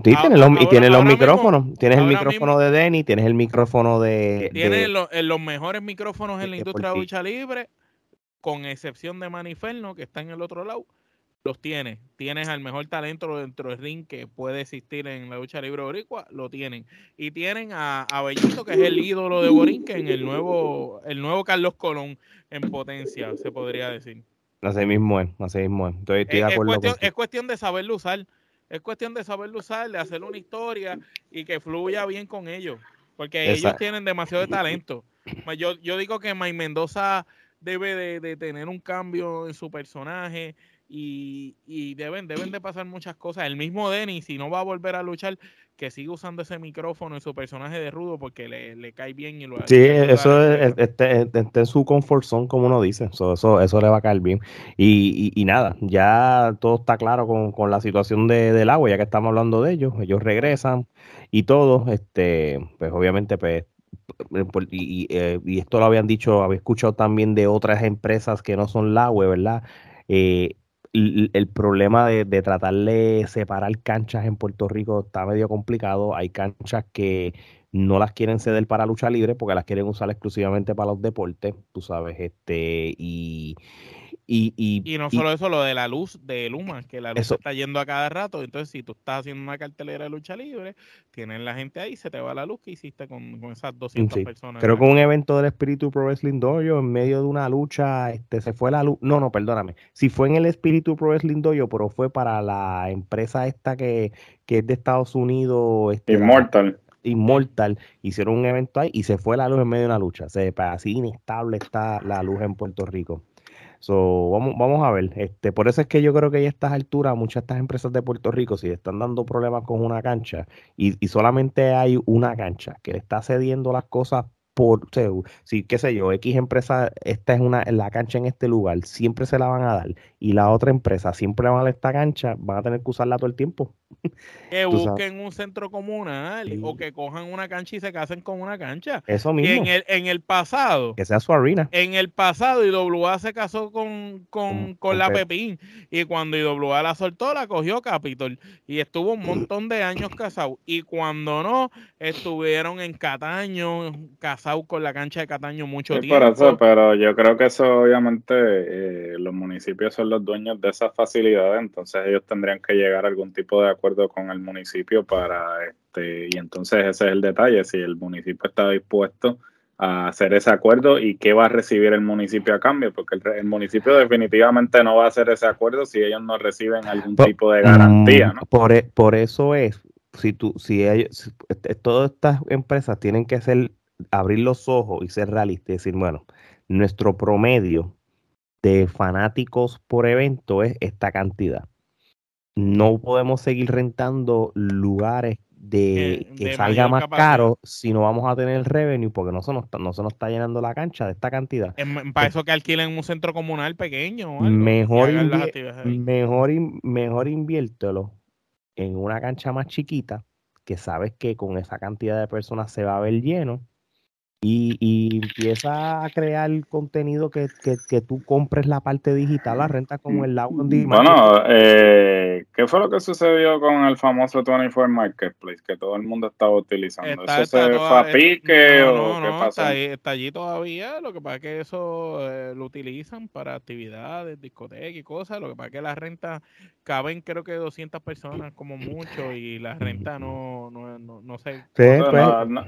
B: Sí, ah, los, y tienes los micrófonos. tienes el micrófono de Denny, tienes el micrófono de.
C: Tienes los, mejores micrófonos en la industria de lucha libre, con excepción de Maniferno, que está en el otro lado. los tienes. Tienes al mejor talento dentro del ring que puede existir en la lucha libre boricua, lo tienen. Y tienen a, a Bellito, que es el ídolo de Borinquen, el nuevo, el nuevo Carlos Colón en potencia, se podría decir.
B: Así mismo es, así mismo es. Estoy, estoy de
C: Es, es
B: acuerdo
C: cuestión,
B: contigo.
C: es cuestión de saberlo usar. Es cuestión de saberlo usar, de hacer una historia y que fluya bien con ellos. Porque ellos tienen demasiado de talento. Yo, yo digo que Mike Mendoza debe de, de tener un cambio en su personaje y, y deben, deben de pasar muchas cosas. El mismo Denny, si no va a volver a luchar, que siga usando ese micrófono en su personaje de rudo porque le, le cae bien y lo
B: Sí, eso es, este, este- este en su comfort zone, como uno dice. So, eso, eso le va a caer bien. Y, y- y nada, ya todo está claro con, con la situación de, del agua, ya que estamos hablando de ellos. Ellos regresan y todo, este, pues obviamente, pues, eh, y, y, eh, y esto lo habían dicho, había escuchado también de otras empresas que no son la web, ¿verdad? Eh, el, problema de, de tratar de separar canchas en Puerto Rico está medio complicado. Hay canchas que no las quieren ceder para lucha libre porque las quieren usar exclusivamente para los deportes, tú sabes, este, y, y, y,
C: Y no
B: y-
C: solo eso, lo de la luz de Luma, que la luz
B: Eso.
C: está yendo a cada rato. Entonces, si tú estás haciendo una cartelera de lucha libre, tienen la gente ahí, se te va la luz que hiciste con, con esas 200
B: Sí,
C: personas.
B: Creo que un evento del Espíritu Pro Wrestling Dojo, en medio de una lucha, este, se fue la luz. No, no, perdóname. Si fue en el Espíritu Pro Wrestling Dojo, pero fue para la empresa esta que, que es de Estados Unidos, este,
D: Immortal.
B: Immortal, hicieron un evento ahí y se fue la luz en medio de una lucha. Se, pues, así inestable está la luz en Puerto Rico. So, vamos, vamos a ver. Este, por eso es que yo creo que a estas alturas, muchas de estas empresas de Puerto Rico, si están dando problemas con una cancha y, y solamente hay una cancha que le está cediendo las cosas por, o si, qué sé yo, X empresa, esta es una, la cancha en este lugar, siempre se la van a dar y la otra empresa siempre va a esta cancha, van a tener que usarla todo el tiempo.
C: Que busquen un centro comunal
B: Sí.
C: o que cojan una cancha y se casen con una cancha.
B: Eso
C: Y
B: mismo,
C: en el, en el pasado,
B: que sea su arena.
C: en el pasado, IWA se casó con, con,
B: Con-
C: la
B: Pep.
C: Pepín. Y cuando IWA la soltó, la cogió Capitol. Y estuvo un montón de años casado. Y cuando no, estuvieron en Cataño, casados con la cancha de Cataño mucho
D: Sí,
C: tiempo.
D: por eso, pero yo creo que eso obviamente eh, los municipios son los dueños de esas facilidades, entonces ellos tendrían que llegar a algún tipo de acuerdo con el municipio para este, y entonces ese es el detalle, si el municipio está dispuesto a hacer ese acuerdo y qué va a recibir el municipio a cambio, porque el, el municipio definitivamente no va a hacer ese acuerdo si ellos no reciben algún
B: Po-
D: tipo de garantía,
B: Mm,
D: ¿no?
B: Por, e- por eso es, si tú, si ellos, si- este, todas estas empresas tienen que ser, abrir los ojos y ser realistas y decir, bueno, nuestro promedio de fanáticos por evento es esta cantidad. No podemos seguir rentando lugares de
C: Eh,
B: que
C: de
B: salga más
C: capacidad.
B: caro si no vamos a tener revenue porque no se nos está, no se nos está llenando la cancha de esta cantidad.
C: para eso que alquilen un centro comunal pequeño. o algo,
B: Mejor,
C: ahí.
B: mejor, mejor inviértelo en una cancha más chiquita, que sabes que con esa cantidad de personas se va a ver lleno, y, y empieza a crear contenido que, que, que tú compres la parte digital, la renta como el Loud.
D: Bueno, eh, ¿qué fue lo que sucedió con el famoso 24 Marketplace que todo el mundo estaba utilizando?
C: Está-
D: ¿Eso
C: está
D: se
C: toda-
D: fue a
C: eh,
D: pique
C: no,
D: o
C: no,
D: qué
C: no,
D: pasó?
C: Está, ahí- está allí todavía. Lo que pasa es que eso eh, lo utilizan para actividades, discotecas y cosas. Lo que pasa es que la renta caben creo que 200 personas como mucho y la renta no, no, no, no sé.
B: Sí, pues,
D: no, no.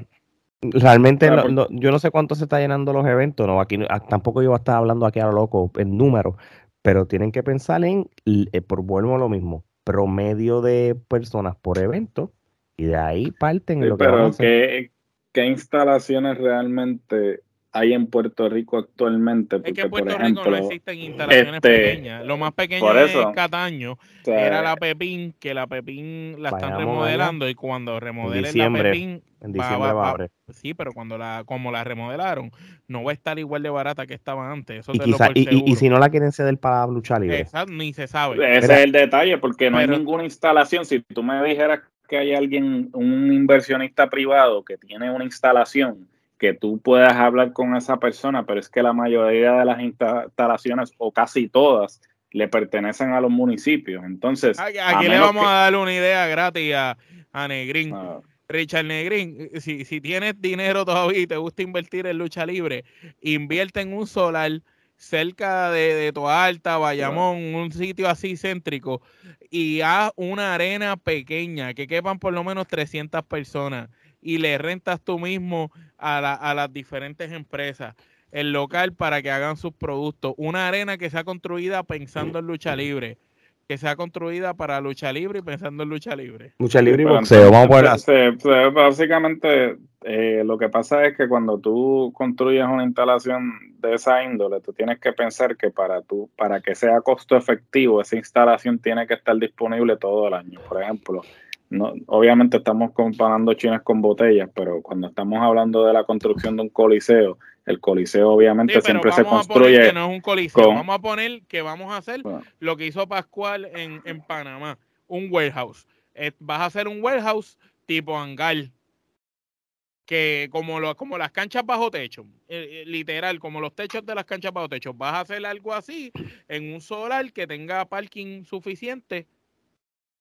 B: Realmente no- no- yo no sé cuánto se está llenando los eventos, no, aquí ah, tampoco yo voy a estar hablando aquí a lo loco en números, pero tienen que pensar en, eh, por vuelvo a lo mismo, promedio de personas por evento y de ahí parten
D: Sí,
B: lo que van a
D: pero
B: hacer.
D: ¿qué, qué instalaciones realmente hay en Puerto Rico actualmente?
C: Es que en
D: por
C: Puerto
D: ejemplo,
C: Rico no existen instalaciones
D: este,
C: pequeñas. Lo más pequeño
D: por
C: es
D: eso,
C: Cataño.
D: o sea,
C: Era la Pepín, que la Pepín la están
B: allá.
C: remodelando y cuando remodelen la Pepín,
B: En
C: va-
B: diciembre
C: va-
B: va a
C: va- sí, pero cuando la, como la remodelaron, no va a estar igual de barata que estaba antes. Eso
B: Y,
C: te lo
B: quizá,
C: por
B: y, y- y si no la quieren ceder para lucha libre.
C: Exacto, ni se sabe.
D: ese es el detalle, porque no
C: Pero-
D: hay ninguna instalación. Si tú me dijeras que hay alguien, un inversionista privado que tiene una instalación, que tú puedas hablar con esa persona, pero es que la mayoría de las insta- instalaciones, o casi todas, le pertenecen a los municipios. Entonces,
C: Aquí, le vamos
D: que-
C: a dar una idea gratis a, a Negrín.
D: Ah,
C: Richard Negrín, si, si tienes dinero todavía y te gusta invertir en lucha libre, invierte en un solar cerca de, de Toalta, Bayamón, un sitio así céntrico, y haz una arena pequeña, que quepan por lo menos 300 personas, y le rentas tú mismo a, a las diferentes empresas el local para que hagan sus productos. Una arena que sea construida pensando en lucha libre que sea construida para lucha libre y pensando en lucha libre.
B: Lucha libre y boxeo, vamos a
D: poner. básicamente, eh, lo que pasa es que cuando tú construyes una instalación de esa índole, tú tienes que pensar que para tú, para que sea costo efectivo, esa instalación tiene que estar disponible todo el año. Por ejemplo, no, obviamente estamos comparando chinas con botellas, pero cuando estamos hablando de la construcción de un coliseo, el coliseo obviamente siempre se construye.
C: no es un coliseo. Vamos a poner que vamos a hacer lo que hizo Pascual en, en Panamá, un warehouse. vas a hacer un warehouse tipo hangar, que como, lo, como las canchas bajo techo, eh, eh, literal, como los techos de las canchas bajo techo, vas a hacer algo así en un solar que tenga parking suficiente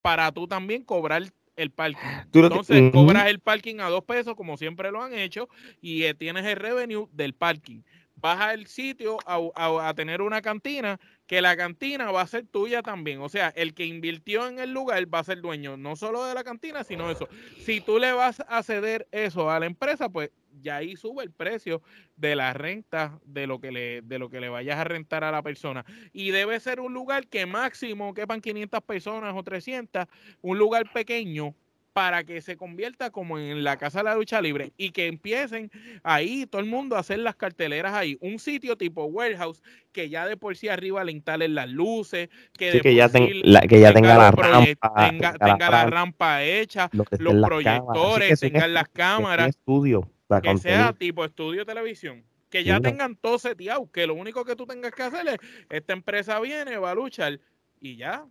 C: para tú también cobrar el parking. <gasps> Entonces cobras el parking a dos pesos, como siempre lo han hecho, y eh, tienes el revenue del parking. Vas al sitio a, tener una cantina, que la cantina va a ser tuya también. O sea, el que invirtió en el lugar va a ser dueño no solo de la cantina, sino eso. Si tú le vas a ceder eso a la empresa, pues ya ahí sube el precio de la renta de lo que le de lo que le vayas a rentar a la persona y debe ser un lugar que máximo quepan 500 personas o 300 un lugar pequeño para que se convierta como en la casa de la lucha libre y que empiecen ahí todo el mundo a hacer las carteleras ahí. Un sitio tipo warehouse que ya de por sí arriba le instalen las luces, que,
B: que, ya, que ya tenga, la rampa,
C: tenga, la, rampa hecha, los proyectores, tengan las cámaras.
B: Estudio
C: que sea tipo estudio televisión. Que ya tengan todo seteado, que lo único que tú tengas que hacer es, esta empresa viene, va a luchar y ya,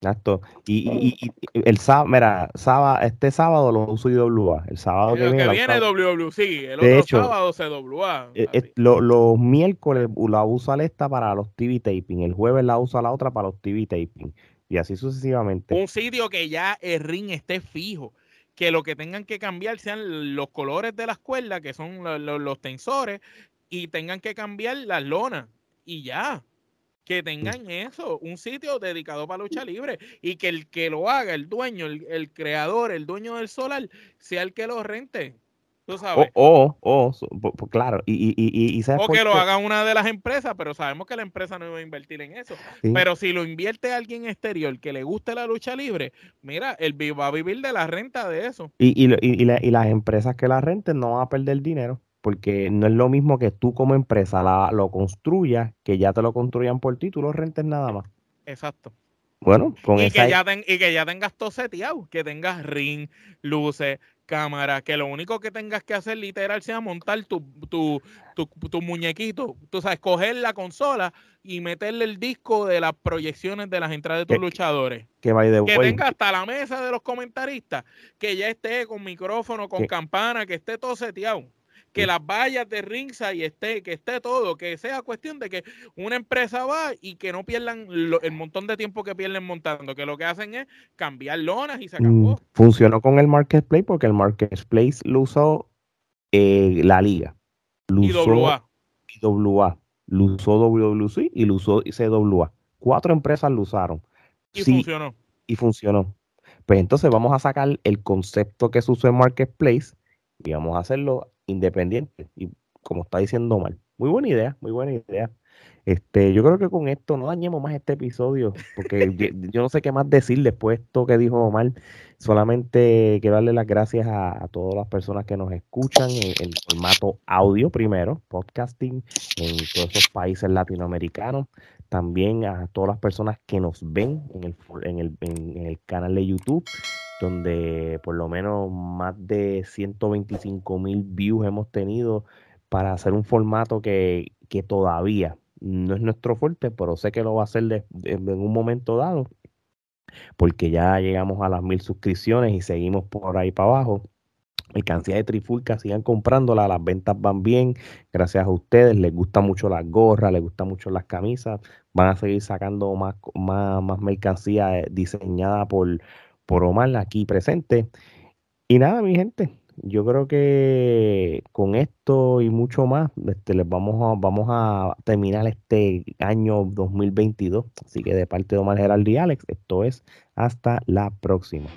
B: Exacto. Y, y, el sábado, mira, sábado, este sábado lo uso IWA. El sábado
C: que viene. Que viene WW, sí. El otro sábado se WA.
B: Eh, los miércoles la uso esta para los TV taping. El jueves la uso la otra para los TV taping. Y así sucesivamente.
C: Un sitio que ya el ring esté fijo. Que lo que tengan que cambiar sean los colores de las cuerdas, que son los tensores, y tengan que cambiar las lonas. Y ya que tengan eso, un sitio dedicado para lucha libre y que el que lo haga, el dueño, el, creador, el dueño del solar, sea el que lo rente. Tú sabes.
B: O, o, claro, y, y, y,
C: o que lo haga una de las empresas, pero sabemos que la empresa no va a invertir en eso. Pero si lo invierte alguien exterior que le guste la lucha libre, mira, él va a vivir de la renta de eso.
B: Y, y, las empresas que la renten no van a perder dinero porque no es lo mismo que tú como empresa la, lo construyas, que ya te lo construyan por ti, tú lo rentes nada más.
C: Exacto.
B: Bueno, con
C: y que, ya y que ya tengas todo seteado, que tengas ring, luces, cámara, que lo único que tengas que hacer literal sea montar tu, tu, tu, muñequito, tú sabes, coger la consola y meterle el disco de las proyecciones de las entradas de tus luchadores.
B: Que, vaya
C: que tenga hasta la mesa de los comentaristas, que ya esté con micrófono, con campana, que esté todo seteado que las vallas de y esté, que esté todo, que sea cuestión de que una empresa va y que no pierdan el montón de tiempo que pierden montando, que lo que hacen es cambiar lonas y se acabó.
B: Mm, funcionó con el Marketplace porque el Marketplace lo usó eh, la liga.
C: Lo y WA.
B: Y WA. Lo usó WWC y lo usó CWA. Cuatro empresas lo usaron.
C: Y funcionó.
B: Y funcionó. Pues entonces vamos a sacar el concepto que se usó en Marketplace y vamos a hacerlo independiente. Y como está diciendo mal. Muy buena idea, muy buena idea. Este, yo creo que con esto no dañemos más este episodio, porque <laughs> yo, no sé qué más decir después de esto que dijo Omar. Solamente quiero darle las gracias a, todas las personas que nos escuchan en, el formato audio primero, podcasting en todos esos países latinoamericanos. También a todas las personas que nos ven en el, en el, en el canal de YouTube donde por lo menos más de 125 mil views hemos tenido para hacer un formato que, todavía no es nuestro fuerte, pero sé que lo va a hacer en un momento dado, porque ya llegamos a las mil suscripciones y seguimos por ahí para abajo. Mercancía de Trifulca, sigan comprándola, las ventas van bien, gracias a ustedes, les gusta mucho las gorras, les gusta mucho las camisas, van a seguir sacando más, más, más mercancía eh, diseñada por, por Omar aquí presente. Y nada, mi gente, yo creo que con esto y mucho más, este, les vamos a, vamos a terminar este año 2022. Así que de parte de Omar Geraldo y Alex, esto es hasta la próxima.